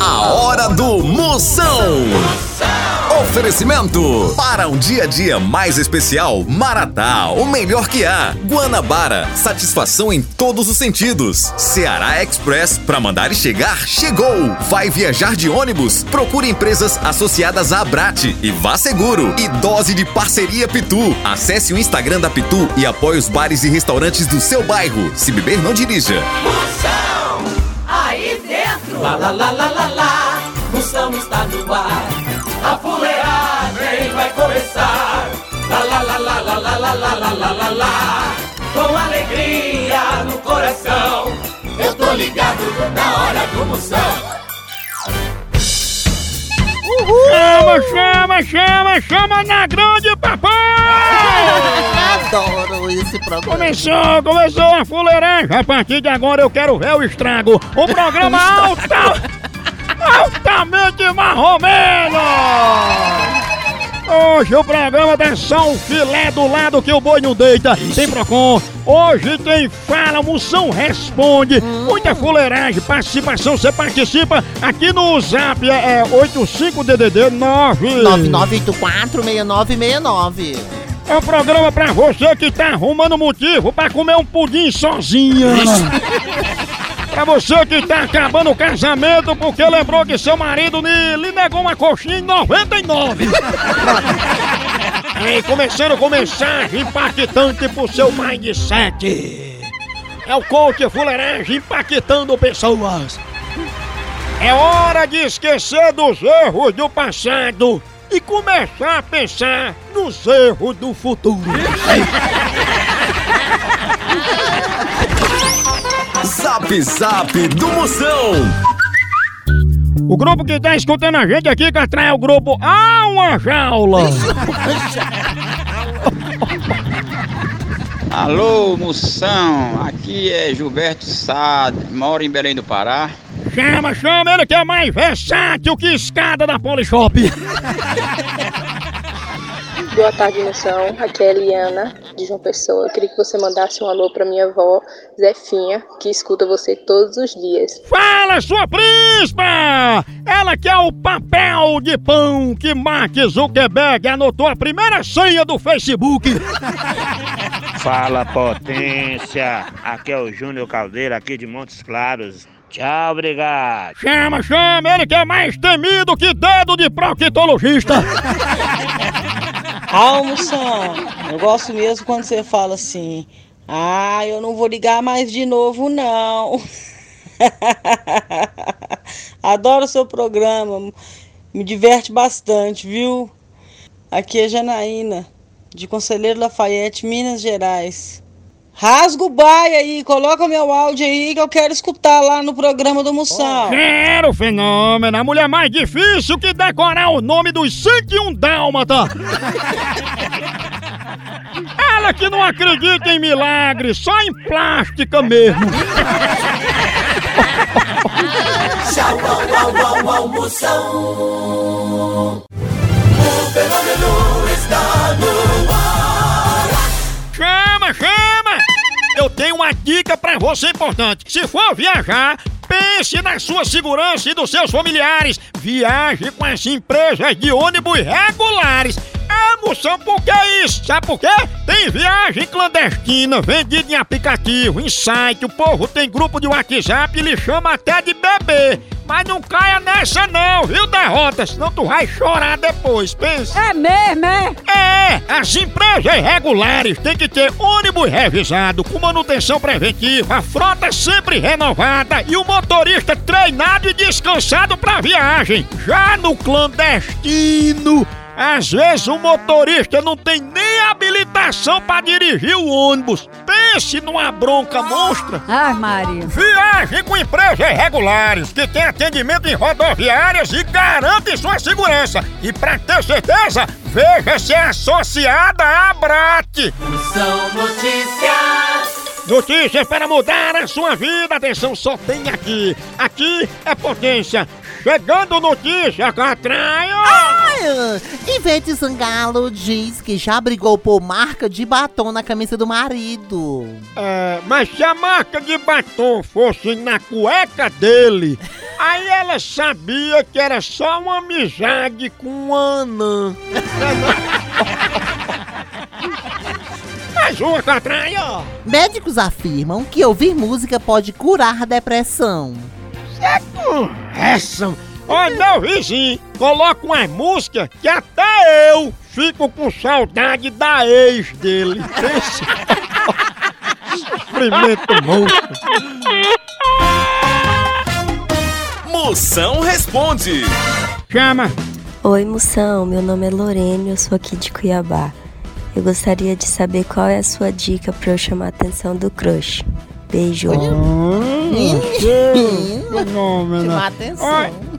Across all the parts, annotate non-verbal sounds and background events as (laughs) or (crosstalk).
A hora do Moção. Oferecimento para um dia a dia mais especial, Maratá, o melhor que há. Guanabara, satisfação em todos os sentidos. Ceará Express, para mandar e chegar, chegou. Vai viajar de ônibus? Procure empresas associadas à Abrate e vá seguro. E dose de parceria Pitu. Acesse o Instagram da Pitu e apoie os bares e restaurantes do seu bairro. Se beber, não dirija. Moção. Lá, lá, lá, lá, lá, lá. Moção está no ar. A fuleagem vai começar. Lá, lá, lá, lá, lá, lá, lá, lá, lá, lá, lá, lá. Com alegria no coração. Eu tô ligado na hora do Moção. Chama, chama, chama, chama na grande papai! Adoro esse programa. Começou, começou a fuleiragem. A partir de agora eu quero ver o estrago. O programa (laughs) alta, altamente marromeno. Hoje o programa dá só filé do lado que o boi não deita. Tem Procon. Hoje tem Fala, Moção Responde. Muita fuleiragem, participação. Você participa aqui no Zap. É 85DDD 9. 99846969. É um programa pra você que tá arrumando motivo pra comer um pudim sozinha. (laughs) pra você que tá acabando o casamento porque lembrou que seu marido lhe, lhe negou uma coxinha em 99. Aí, começando com mensagem impactante pro seu mindset. É o coach fuleiragem impactando pessoas. É hora de esquecer dos erros do passado e começar a pensar nos erros do futuro. (laughs) Zap Zap do Moção. O grupo que tá escutando a gente aqui, Catrá, é o grupo Ah, uma jaula. (laughs) Alô, moção, aqui é Gilberto Sade, moro em Belém do Pará. Chama, chama, ele que é mais versátil que escada da Polishop. Boa tarde, moção. Aqui é a Eliana, de João Pessoa. Eu queria que você mandasse um alô pra minha avó, Zefinha, que escuta você todos os dias. Fala, sua príncipa! Ela que é o papel de pão que Mark Zuckerberg anotou a primeira senha do Facebook. (laughs) Fala potência, aqui é o Júnior Caldeira aqui de Montes Claros. Tchau, obrigado. Chama, chama, ele que é mais temido que dedo de proctologista. (laughs) Almoção, eu gosto mesmo quando você fala assim. Ah, eu não vou ligar mais de novo, não. (laughs) Adoro o seu programa, me diverte bastante, viu? Aqui é Janaína, de Conselheiro Lafayette, Minas Gerais. Rasga o baia aí, coloca meu áudio aí que eu quero escutar lá no programa do Moção. Quero fenômeno, a mulher mais difícil que decorar o nome dos 101 dálmata. (laughs) Ela que não acredita em milagre, só em plástica mesmo. Chama, chama! Eu tenho uma dica pra você importante. Se for viajar, pense na sua segurança e dos seus familiares. Viaje com as empresas de ônibus regulares. É, moção, por que isso? Sabe por quê? Tem viagem clandestina, vendida em aplicativo, em site, o povo tem grupo de WhatsApp e lhe chama até de bebê. Mas não caia nessa não, viu, derrota? Senão tu vai chorar depois, pensa. É mesmo, é? É, as empresas regulares têm que ter ônibus revisado, com manutenção preventiva, a frota sempre renovada e o motorista treinado e descansado pra viagem. Já no clandestino, às vezes o motorista não tem nem habilitação pra dirigir o ônibus. Pense numa bronca monstra. Ai, Maria. Viagem com empresas regulares que tem atendimento em rodoviárias e garante sua segurança. E pra ter certeza, veja se é associada à Abrat. São notícias. Notícias para mudar a sua vida. Atenção, só tem aqui. Aqui é potência. Chegando notícia, Catraio. Ai, Ivete Sangalo diz que já brigou por marca de batom na camisa do marido. É, mas se a marca de batom fosse na cueca dele, aí ela sabia que era só uma amizade com Ana. (laughs) Mais uma catraia! Médicos afirmam que ouvir música pode curar a depressão. Essa! Olha, meu vizinho, coloca uma música que até eu fico com saudade da ex dele. Esse... Sofrimento monstro. Moção responde. Chama! Oi, moção. Meu nome é Lorene, eu sou aqui de Cuiabá. Eu gostaria de saber qual é a sua dica para eu chamar a atenção do crush. Beijo. (laughs) Fenômeno. Chamar atenção. Olha, ixi,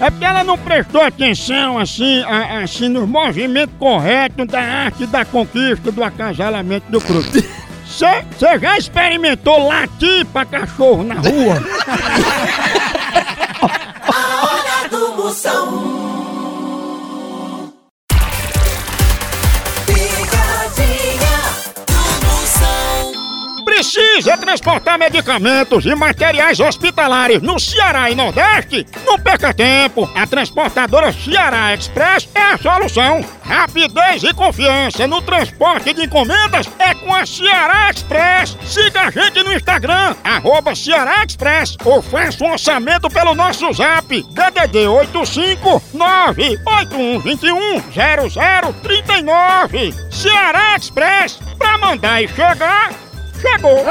É porque ela não prestou atenção assim, a- assim no movimento correto da arte da conquista do acasalamento do fruto. Você já experimentou latir pra cachorro na rua? (laughs) A hora do Moção. Precisa transportar medicamentos e materiais hospitalares no Ceará e Nordeste? Não perca tempo! A transportadora Ceará Express é a solução! Rapidez e confiança no transporte de encomendas é com a Ceará Express! Siga a gente no Instagram, arroba Ceará Express, ou faça um orçamento pelo nosso zap, DDD 859-8121-0039. Ceará Express, pra mandar e chegar, chegou!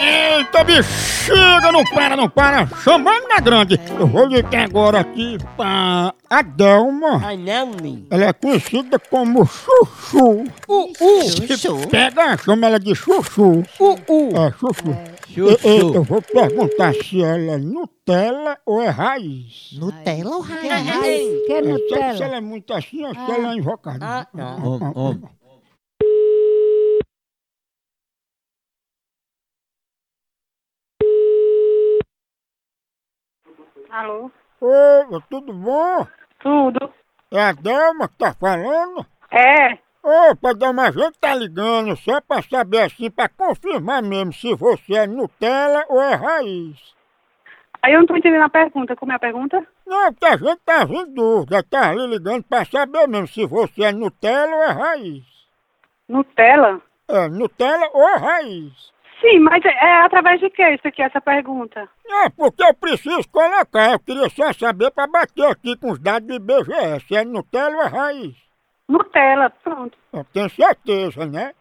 Eita, bexiga, não para, não para, chamando na grande. Eu vou ligar agora aqui pra Adelma. Ela é conhecida como Chuchu. Chuchu. Pega, chama ela de Chuchu. É, Chuchu. Eu, eu- eu vou perguntar se ela é Nutella ou é raiz. Nutella ou raiz? Que É, se- Se Nutella? ela é muito assim, ou se ela é invocada. Ah, Alô? Oi, tudo bom? Tudo? É a Delma que tá falando? É? Opa, Delma, a gente tá ligando só pra saber assim, pra confirmar mesmo se você é Nutella ou é raiz. Aí eu não tô entendendo a pergunta. Como é a pergunta? Não, porque a gente tá em dúvida, tá ali ligando pra saber mesmo se você é Nutella ou é raiz. Nutella? É, Nutella ou raiz. Sim, mas é, é através de que isso aqui, essa pergunta? É, porque eu preciso colocar, eu queria só saber pra bater aqui com os dados do IBGE, se é Nutella ou é raiz. Nutella, pronto. Eu tenho certeza, né?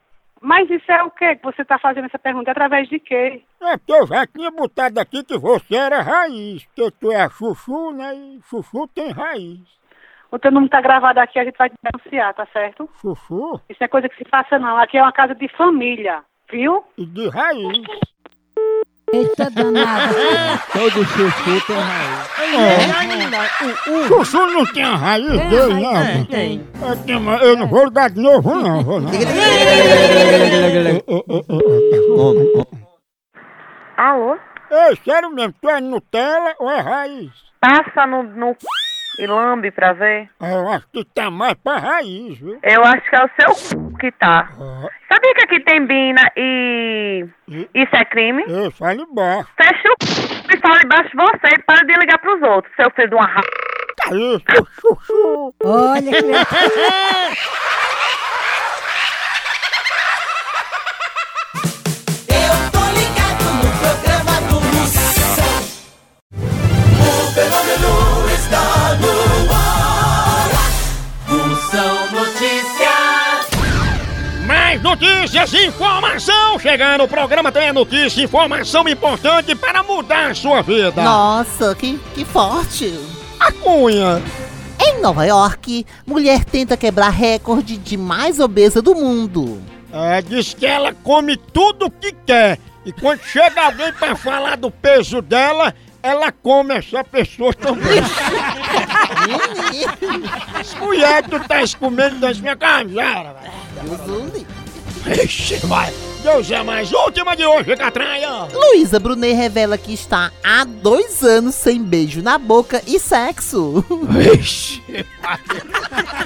Mas isso é o que que você tá fazendo essa pergunta? Através de quê? É porque eu já tinha botado aqui que você era raiz, porque tu é a chuchu, né? E chuchu tem raiz. O teu número tá gravado aqui, a gente vai denunciar, tá certo? Chuchu Isso é coisa que se faça não. Aqui é uma casa de família, viu? e de raiz. Eita danada. (laughs) Todo chuchu tem raiz. É. Chuchu não tem a raiz dele, não. tem, tem. Eu, tenho, mas eu não vou ligar de novo, não. Vou não. Alô? Ei, sério mesmo, tu é Nutella ou é raiz? Passa no, no e lambe pra ver. Ah, Eu acho que tá mais pra raiz, viu? Eu acho que é o seu c... que tá. Ah, Sabia que aqui tem bina e isso é crime? Eu falo embaixo. Fecha o c... e fala embaixo de você e para de ligar pros outros, seu filho de uma ra... Tá isso, chuchu. Olha que Eu tô ligado no programa do Moção. O fenômeno está no ar. Notícias. Mais notícias e informação chegando. O programa tem a notícia, informação importante para mudar a sua vida. Nossa, que, que forte. A cunha. Em Nova York, mulher tenta quebrar recorde de mais obesa do mundo. É, diz que ela come tudo que quer. E quando chega alguém pra falar do peso dela, ela come essa pessoa também. As (laughs) mulheres, tu tá comendo das minhas camisadas. Deus o livre. Ixi, vai. Deus é mais. Última de hoje, Catraia. Luísa Brunet revela que está há dois anos sem beijo na boca e sexo. Ixi,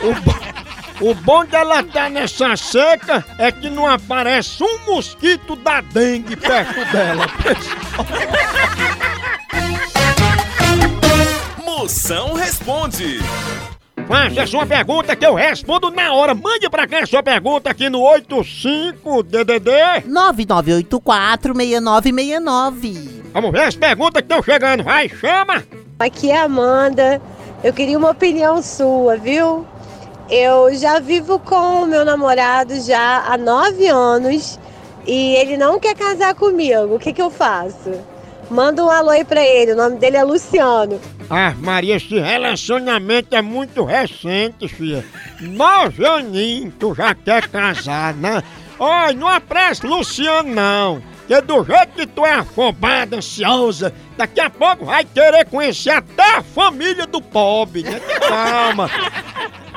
o, bo- o bom dela estar nessa seca é que não aparece um mosquito da dengue perto dela. Moção responde. Faça a sua pergunta que eu respondo na hora. Mande pra cá a sua pergunta aqui no 85DDD. 99846969. Vamos ver as perguntas que estão chegando. Vai, chama. Aqui é a Amanda. Eu queria uma opinião sua, viu? Eu já vivo com o meu namorado já há nove anos e ele não quer casar comigo. O que, que eu faço? Manda um alô aí pra ele. O nome dele é Luciano. Ah, Maria, esse relacionamento é muito recente, filha. Nove aninhos, tu já quer casar, né? Olha, não apresse Luciano, não. Que do jeito que tu é afobada, ansiosa, daqui a pouco vai querer conhecer até a família do pobre, né? Calma.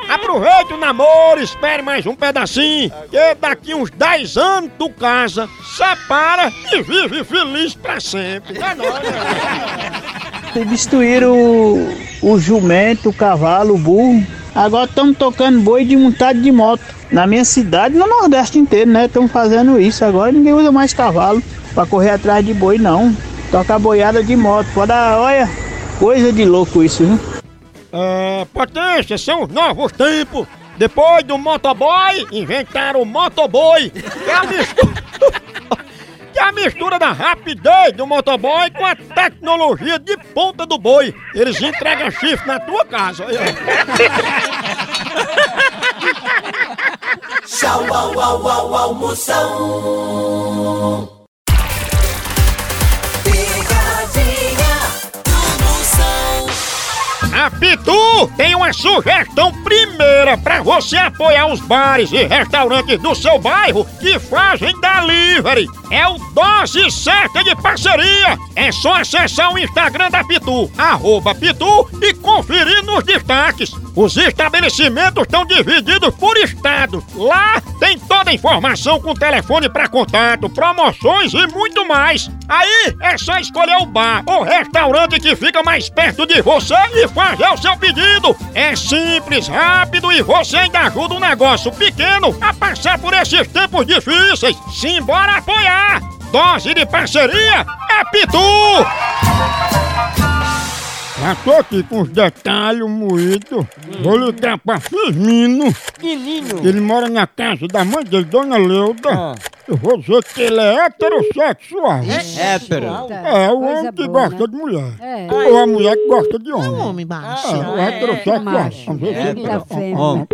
Aproveita o namoro, espere mais um pedacinho, que daqui uns 10 anos tu casa, separa e vive feliz pra sempre. É nóis, né? Substituíram o, o jumento, o cavalo, o burro. Agora estamos tocando boi de montado de moto. Na minha cidade, no Nordeste inteiro, né? Estão fazendo isso. Agora ninguém usa mais cavalo para correr atrás de boi, não. Toca boiada de moto. Pode dar, olha, coisa de louco isso, viu? É, potência, são os novos tempos. Depois do motoboy, inventaram o motoboi. Que é a mistura, que é a mistura da rapidez do motoboy com a tecnologia de ponta do boi. Eles entregam chifre na tua casa. Tchau, au, au, au, au, A Pitu tem uma sugestão primeira para você apoiar os bares e restaurantes do seu bairro que fazem delivery. É o Dose Certa de Parceria. É só acessar o Instagram da Pitu, arroba Pitu, e conferir nos destaques. Os estabelecimentos estão divididos por estados. Lá tem toda a informação com telefone para contato, promoções e muito mais. Aí é só escolher o bar ou restaurante que fica mais perto de você e fazer o seu pedido. É simples, rápido e você ainda ajuda um negócio pequeno a passar por esses tempos difíceis. Simbora apoiar! Dose de parceria é Pitu! Já tô aqui com os detalhes moídos. Vou ligar pra Firmino. Menino. Ele mora na casa da mãe dele, Dona Leuda. Eu vou dizer que ele é heterossexual. Hétero. É, o Coisa homem que boa, gosta né? de mulher. É. Ou a mulher que gosta de homem. É um homem macho. É, o heterossexual. Vamos ver se ele tá- fêmea.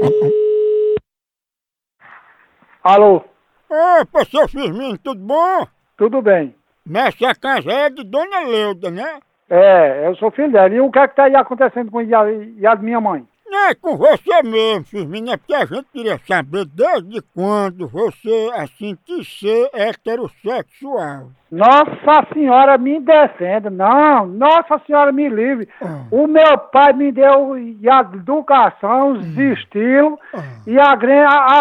Alô, Opa, seu Firmino, tudo bom? tudo bem? Nessa casa é de Dona Leuda, né? É, eu sou filho dela. E o que é que tá aí acontecendo com o Ia- a minha mãe? Não é com você mesmo, Firmino, é porque a gente queria saber desde quando você, assim, quis ser heterossexual. Nossa senhora me defenda. Não, nossa senhora me livre. O meu pai me deu a educação, os estilos. E a,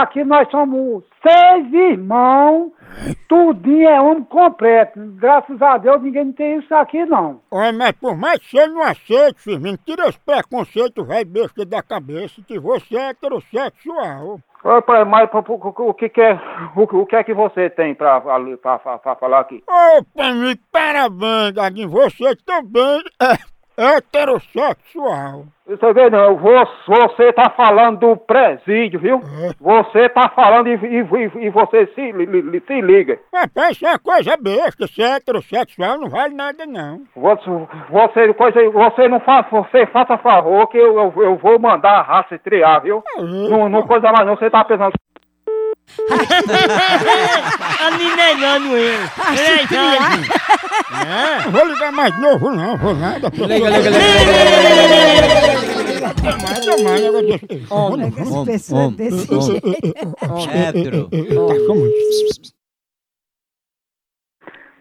aqui nós somos seis irmãos. Tudinho é homem completo. Graças a Deus ninguém tem isso aqui não. Olha, mas por mais que você não aceite, Firmino, tira esse preconceito velho besta da cabeça que você é heterossexual. Ô, pai, mas o, que, que é o, o que é que você tem pra, pra, pra- pra falar aqui? Ô, amigo, parabéns, Gaguinho, você também é heterossexual. Você vê não, você, tá falando do presídio, viu? Você tá falando e, e- e você se, li- li- se liga. Rapaz, isso é coisa besta, ser heterossexual não vale nada não. Você, você, coisa, você não faz, você faça favor que eu, eu, eu vou mandar a raça triar, viu? Não, não coisa mais não, você tá pensando. A minerando ele. Ele é idade. É, não vou ligar mais novo não, vou nada. Liga, liga, liga. Homem, Essa pessoa é desse jeito. Hétero.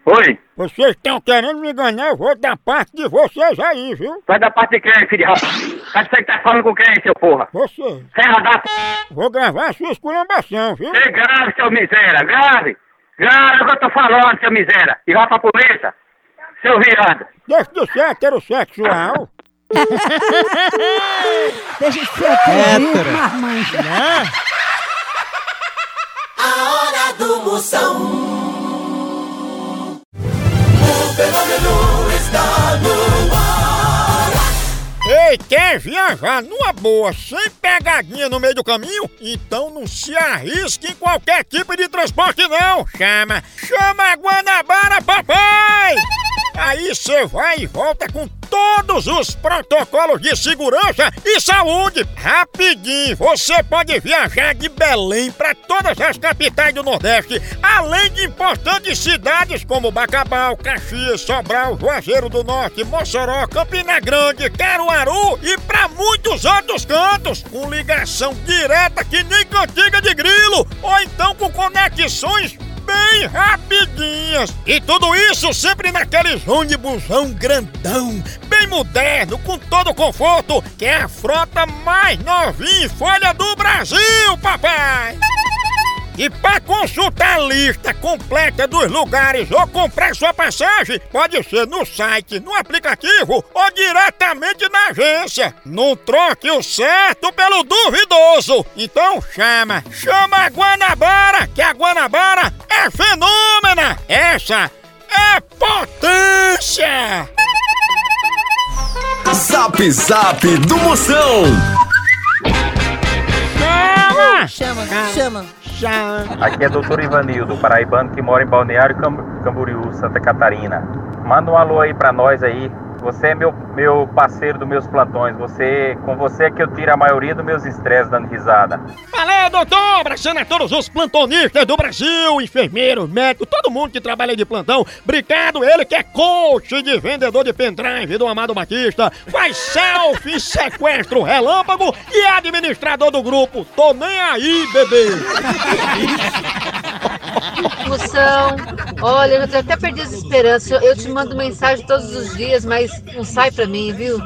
Oi? Vocês estão querendo me enganar, eu vou dar parte de vocês aí, viu? Sai da parte de quem, filho de raça? Sabe você que tá falando com quem, seu porra? Você. Serra da p... Vou gravar a sua esculambação, viu? Ei, grave, seu miséria, grave! Grave o que eu tô falando, seu miséria! E vai pra polícia, seu viado! Deixa de ser heterossexual. Deixa de ser hétero, marmanjo. A hora do Moção. O fenômeno Ei, quer viajar numa boa, sem pegadinha no meio do caminho? Então não se arrisque em qualquer tipo de transporte não. Chama, chama a Guanabara, papai! Aí você vai e volta com todos os protocolos de segurança e saúde. Rapidinho, você pode viajar de Belém para todas as capitais do Nordeste, além de importantes cidades como Bacabal, Caxias, Sobral, Juazeiro do Norte, Mossoró, Campina Grande, Caruaru e para muitos outros cantos, com ligação direta que nem cantiga de grilo, ou então com conexões bem rapidinhas. E tudo isso sempre naqueles ônibusão grandão, bem moderno, com todo o conforto, que é a frota mais novinha e folha do Brasil, papai! E para consultar a lista completa dos lugares ou comprar sua passagem, pode ser no site, no aplicativo ou diretamente na agência. Não troque o certo pelo duvidoso. Então chama, chama a Guanabara, que a Guanabara é fenômena. Essa é potência. Zap Zap do Moção. Chama, Chama, chama. Aqui é doutor Ivanildo, paraibano que mora em Balneário Cam- Camboriú, Santa Catarina. Manda um alô aí pra nós aí. Você é meu, meu parceiro dos meus plantões. Você, com você é que eu tiro a maioria dos meus estresses dando risada. Valeu, doutor! Abraçando a todos os plantonistas do Brasil, enfermeiros, médicos, todo mundo que trabalha de plantão. Obrigado, ele que é coach de vendedor de pendrive do Amado Batista, faz selfie, sequestro relâmpago e é administrador do grupo. Tô nem aí, bebê! Moção, olha, eu já até perdi as esperanças. Eu, eu te mando mensagem todos os dias, mas não sai pra mim, viu?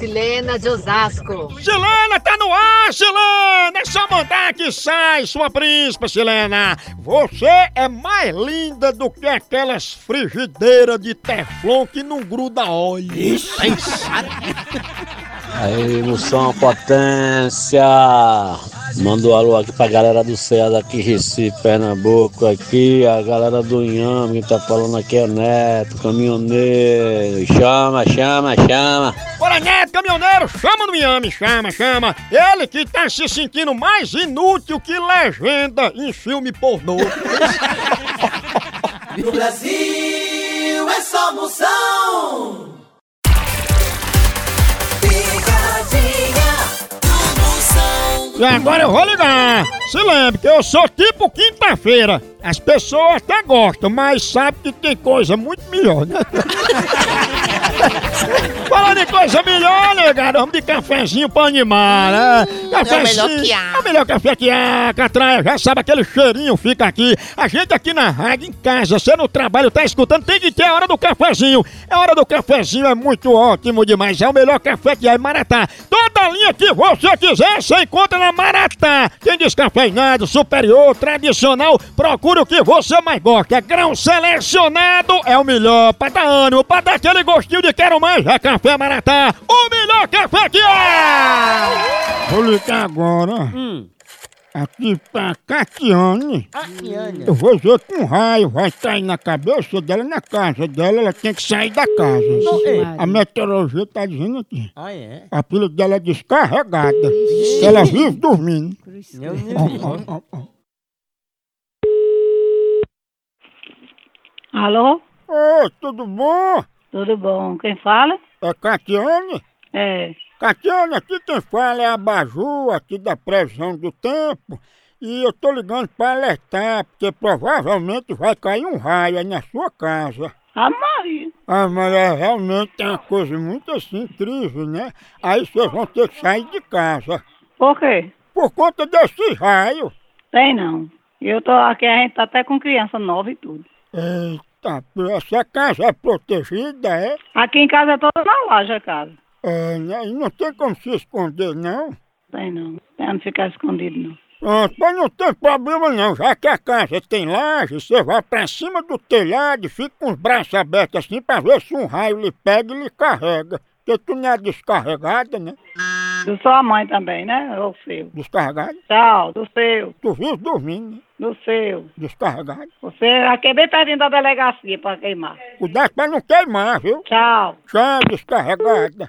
Silena de Osasco. Silena, tá no ar, Silena! É só mandar que sai, sua príncipa, Silena! Você é mais linda do que aquelas frigideiras de teflon que não gruda óleo. Isso! Aí, moção, potência! Manda um alô aqui pra galera do CEA daqui, Recife, Pernambuco, aqui, a galera do Inhame, que tá falando aqui é o Neto, caminhoneiro. Chama, chama, chama. Bora, Neto, caminhoneiro, chama no Miami, chama, chama. Ele que tá se sentindo mais inútil que legenda em filme pornô. (laughs) No Brasil é só Moção. E agora eu vou ligar. Se lembre que eu sou tipo quinta-feira. As pessoas até gostam, mas sabem que tem coisa muito melhor, né? (laughs) Falando em coisa melhor, negado, vamos de cafezinho pra animar, né? é o melhor que há. É o melhor café que há, Catraia. Já sabe, aquele cheirinho fica aqui. A gente aqui na rádio, em casa, você no trabalho, tá escutando, tem que ter a hora do cafezinho. A hora do cafezinho é muito ótimo demais. É o melhor café que há em Maratá. Toda linha que você quiser, você encontra na Maratá. Tem descafeinado, superior, tradicional. Procure o que você mais gosta. É grão selecionado, é o melhor. Pra dar ânimo, pra dar aquele gostinho de quero mais. É Café Maratá, o melhor café que há! Vou ligar agora. Aqui pra Catiane. Eu vou ver com raio, vai cair na cabeça dela, na casa dela, ela tem que sair da casa. A meteorologia tá dizendo aqui. Ah, é? A pilha dela é descarregada. Ela vive dormindo. Ó, ó, ó. Alô? Oi, tudo bom? Tudo bom? Quem fala? É Catiane? É. Catiane, aqui quem fala é a Baju, aqui da previsão do tempo. E eu tô ligando para alertar, porque provavelmente vai cair um raio aí na sua casa. A Maria. Ah, mas é realmente é uma coisa muito assim incrível, né? Aí vocês vão ter que sair de casa. Por quê? Por conta desse raio. Tem não. Eu tô aqui, a gente tá até com criança nova e tudo. Eita, essa casa é protegida, é? Aqui em casa é toda na laje a casa. É, né, e não tem como se esconder, não? Tem não. Tem não ficar escondido, não. Pronto, mas não tem problema não, já que a casa tem laje, você vai pra cima do telhado e fica com os braços abertos assim pra ver se um raio lhe pega e lhe carrega. Porque tu não é descarregada, né? Do sua mãe também, né? Ou seu. Descarregada? Tchau, do seu. Tu viu dormindo, né? Do seu. Descarregada? Você aqui é bem pertinho da delegacia pra queimar. Cuidado pra não queimar, viu? Tchau. Tchau, descarregada.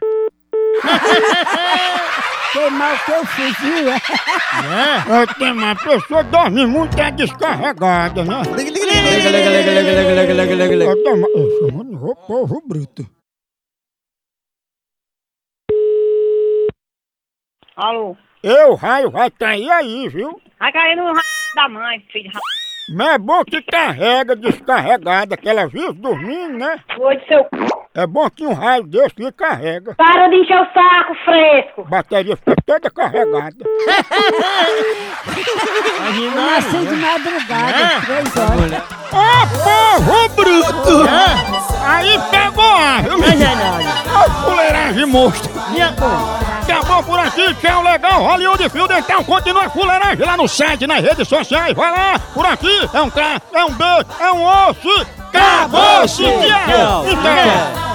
Queimar o teu fuzil, é? É, tem uma pessoa dorme muito é descarregada, né? Liga, liga, liga, liga, liga, liga, liga, liga, liga, liga. Eu tomo- eu chamando o povo bruto. Alô? Eu, raio, vai cair aí, viu? Vai cair no r... da mãe, filho. Mas é bom que carrega descarregada, que ela vive dormindo, né? Foi do seu c... É bom que um raio desse lhe carrega. Para de encher o saco, fresco! A bateria fica toda carregada. Eu nasci de madrugada, três horas. Ô, povo bruto! Aí pegou a, viu? Ô, fuleiragem monstro! Acabou por aqui, tchau, legal, Hollywood Fio Dental, continua fuleiragem lá no site, nas redes sociais, vai lá, por aqui, é um K, é um B, é um osso, acabou-se, tchau! Então,